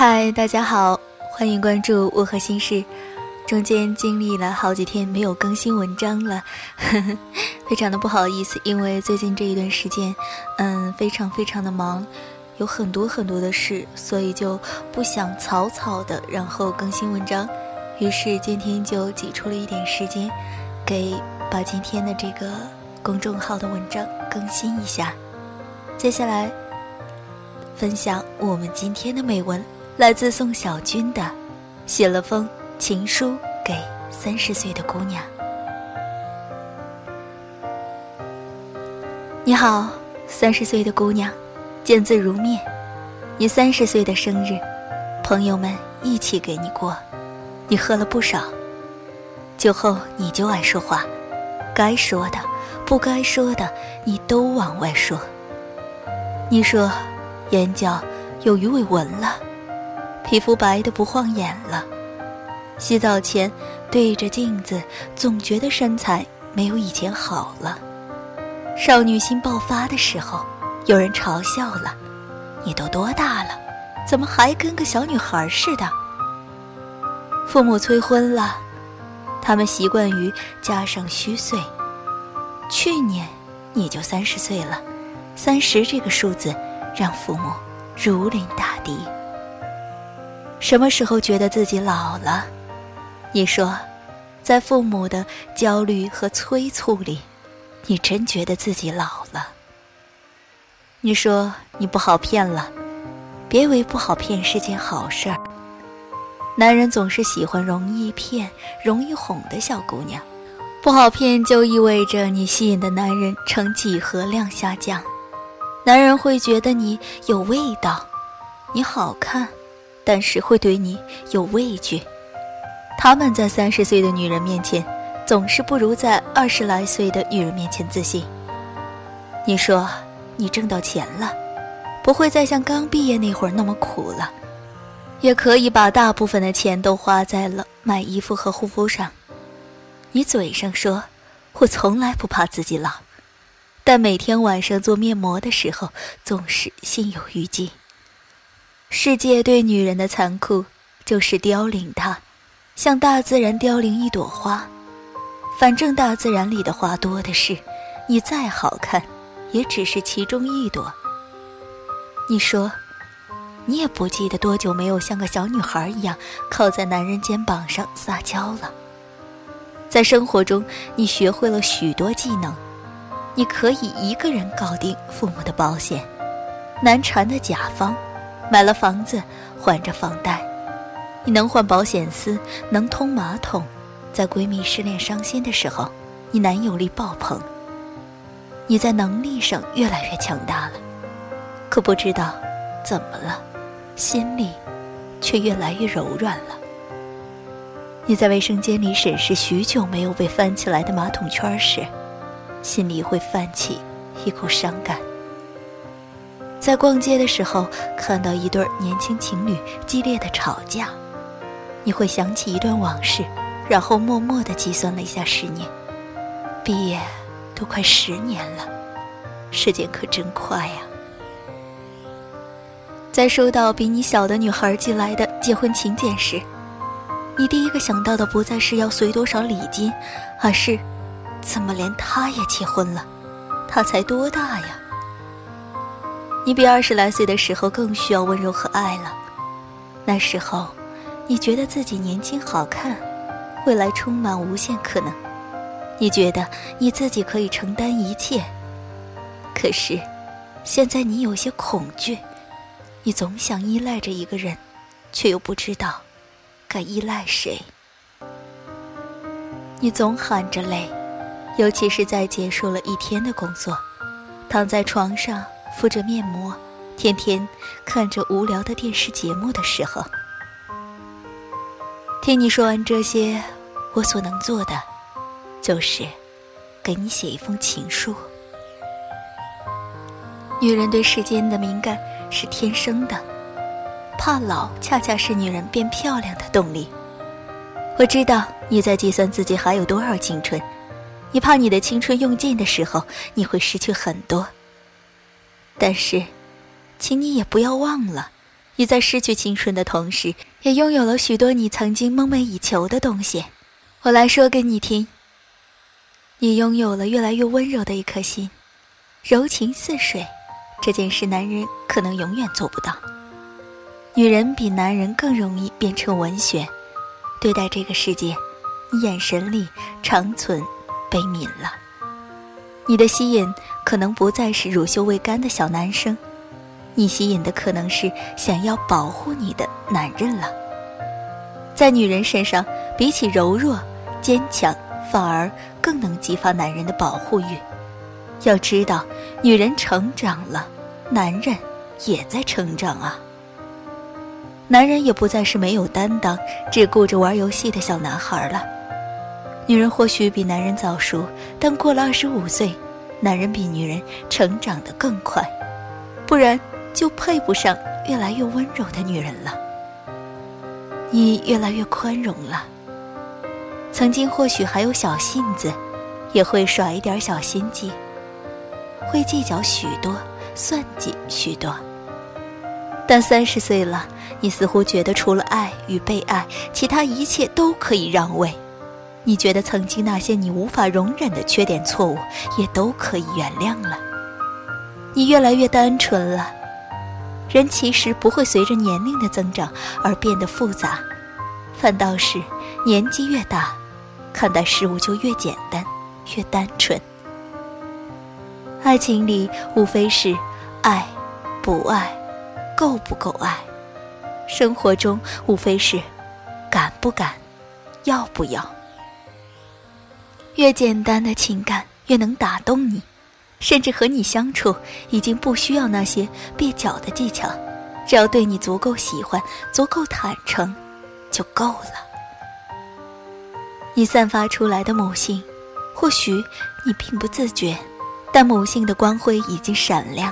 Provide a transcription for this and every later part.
嗨，大家好，欢迎关注《我和心事》。中间经历了好几天没有更新文章了，呵呵，非常的不好意思，因为最近这一段时间，嗯，非常非常的忙，有很多很多的事，所以就不想草草的然后更新文章，于是今天就挤出了一点时间，给把今天的这个公众号的文章更新一下。接下来分享我们今天的美文。来自宋小军的，写了封情书给三十岁的姑娘。你好，三十岁的姑娘，见字如面。你三十岁的生日，朋友们一起给你过，你喝了不少。酒后你就爱说话，该说的、不该说的，你都往外说。你说，眼角有鱼尾纹了。皮肤白的不晃眼了，洗澡前对着镜子，总觉得身材没有以前好了。少女心爆发的时候，有人嘲笑了：“你都多大了，怎么还跟个小女孩似的？”父母催婚了，他们习惯于加上虚岁。去年你就三十岁了，三十这个数字让父母如临大敌。什么时候觉得自己老了？你说，在父母的焦虑和催促里，你真觉得自己老了。你说你不好骗了，别以为不好骗是件好事儿。男人总是喜欢容易骗、容易哄的小姑娘，不好骗就意味着你吸引的男人呈几何量下降。男人会觉得你有味道，你好看。但是会对你有畏惧，他们在三十岁的女人面前，总是不如在二十来岁的女人面前自信。你说你挣到钱了，不会再像刚毕业那会儿那么苦了，也可以把大部分的钱都花在了买衣服和护肤上。你嘴上说，我从来不怕自己老，但每天晚上做面膜的时候，总是心有余悸。世界对女人的残酷，就是凋零她，像大自然凋零一朵花。反正大自然里的花多的是，你再好看，也只是其中一朵。你说，你也不记得多久没有像个小女孩一样靠在男人肩膀上撒娇了。在生活中，你学会了许多技能，你可以一个人搞定父母的保险，难缠的甲方。买了房子，还着房贷，你能换保险丝，能通马桶，在闺蜜失恋伤心的时候，你男友力爆棚。你在能力上越来越强大了，可不知道怎么了，心里却越来越柔软了。你在卫生间里审视许久没有被翻起来的马桶圈时，心里会泛起一股伤感。在逛街的时候，看到一对年轻情侣激烈的吵架，你会想起一段往事，然后默默地计算了一下十年，毕业都快十年了，时间可真快呀！在收到比你小的女孩寄来的结婚请柬时，你第一个想到的不再是要随多少礼金，而是怎么连她也结婚了？她才多大呀？你比二十来岁的时候更需要温柔和爱了。那时候，你觉得自己年轻好看，未来充满无限可能。你觉得你自己可以承担一切。可是，现在你有些恐惧，你总想依赖着一个人，却又不知道该依赖谁。你总喊着累，尤其是在结束了一天的工作，躺在床上。敷着面膜，天天看着无聊的电视节目的时候，听你说完这些，我所能做的，就是给你写一封情书。女人对世间的敏感是天生的，怕老恰恰是女人变漂亮的动力。我知道你在计算自己还有多少青春，你怕你的青春用尽的时候，你会失去很多。但是，请你也不要忘了，你在失去青春的同时，也拥有了许多你曾经梦寐以求的东西。我来说给你听。你拥有了越来越温柔的一颗心，柔情似水，这件事男人可能永远做不到。女人比男人更容易变成文学，对待这个世界，你眼神里长存悲悯了。你的吸引可能不再是乳臭未干的小男生。你吸引的可能是想要保护你的男人了。在女人身上，比起柔弱、坚强，反而更能激发男人的保护欲。要知道，女人成长了，男人也在成长啊。男人也不再是没有担当、只顾着玩游戏的小男孩了。女人或许比男人早熟，但过了二十五岁，男人比女人成长得更快，不然。就配不上越来越温柔的女人了。你越来越宽容了。曾经或许还有小性子，也会耍一点小心机，会计较许多，算计许多。但三十岁了，你似乎觉得除了爱与被爱，其他一切都可以让位。你觉得曾经那些你无法容忍的缺点、错误，也都可以原谅了。你越来越单纯了。人其实不会随着年龄的增长而变得复杂，反倒是年纪越大，看待事物就越简单、越单纯。爱情里无非是爱、不爱、够不够爱；生活中无非是敢不敢、要不要。越简单的情感，越能打动你。甚至和你相处已经不需要那些蹩脚的技巧，只要对你足够喜欢、足够坦诚，就够了。你散发出来的母性，或许你并不自觉，但母性的光辉已经闪亮。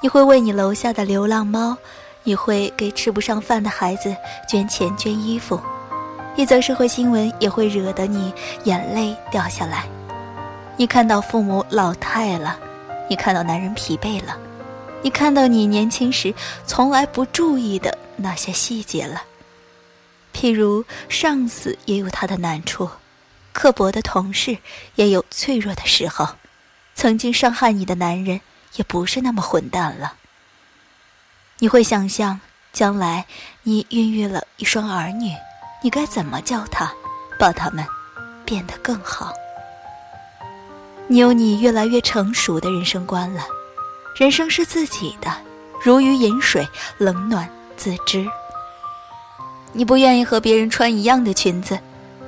你会为你楼下的流浪猫，你会给吃不上饭的孩子捐钱捐衣服，一则社会新闻也会惹得你眼泪掉下来。你看到父母老态了，你看到男人疲惫了，你看到你年轻时从来不注意的那些细节了。譬如上司也有他的难处，刻薄的同事也有脆弱的时候，曾经伤害你的男人也不是那么混蛋了。你会想象将来你孕育了一双儿女，你该怎么教他，把他们变得更好。你有你越来越成熟的人生观了，人生是自己的，如鱼饮水，冷暖自知。你不愿意和别人穿一样的裙子，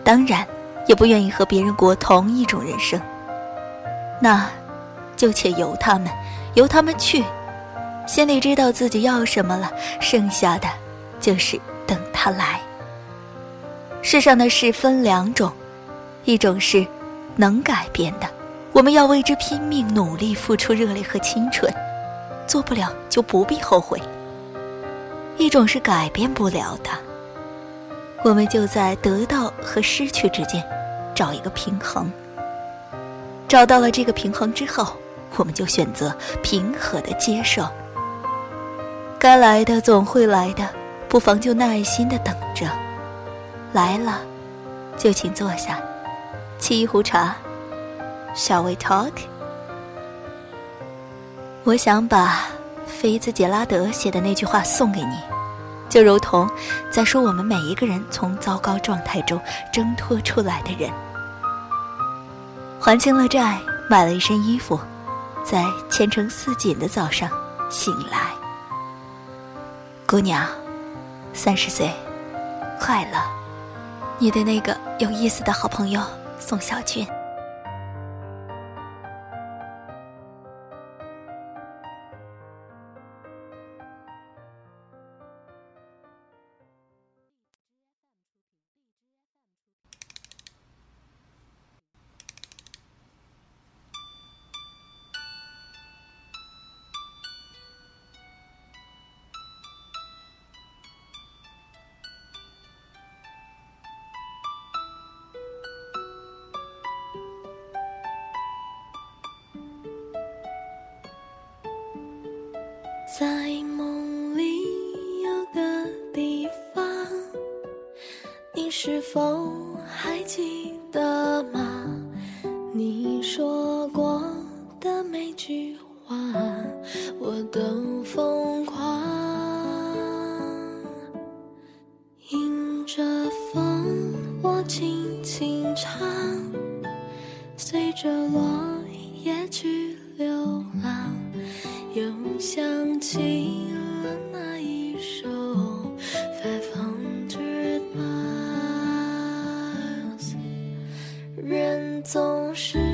当然，也不愿意和别人过同一种人生。那，就且由他们，由他们去，心里知道自己要什么了，剩下的，就是等他来。世上的事分两种，一种是能改变的。我们要为之拼命努力，付出热泪和青春，做不了就不必后悔。一种是改变不了的，我们就在得到和失去之间找一个平衡。找到了这个平衡之后，我们就选择平和的接受。该来的总会来的，不妨就耐心的等着。来了，就请坐下，沏一壶茶。Shall we talk？我想把菲兹杰拉德写的那句话送给你，就如同在说我们每一个人从糟糕状态中挣脱出来的人，还清了债，买了一身衣服，在前程似锦的早上醒来。姑娘，三十岁，快乐！你的那个有意思的好朋友宋小军。在梦里有个地方你是否还记得吗？你说过的每句话我都总是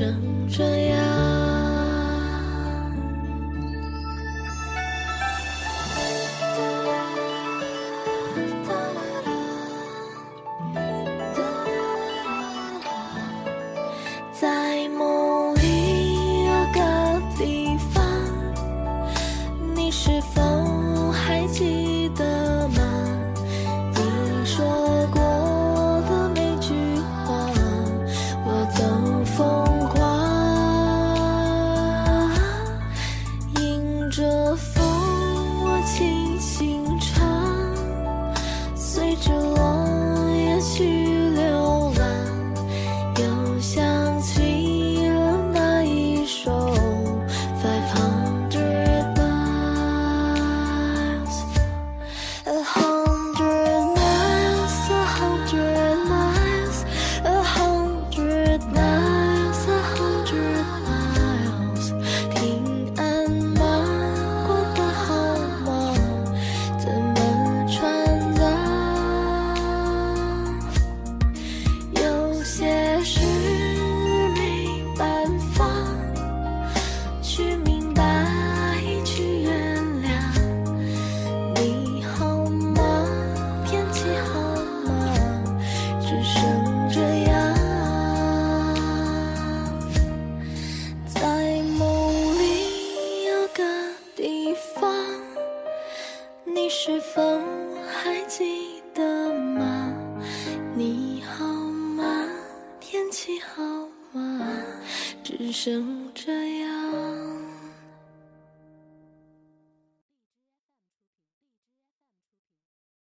成这样。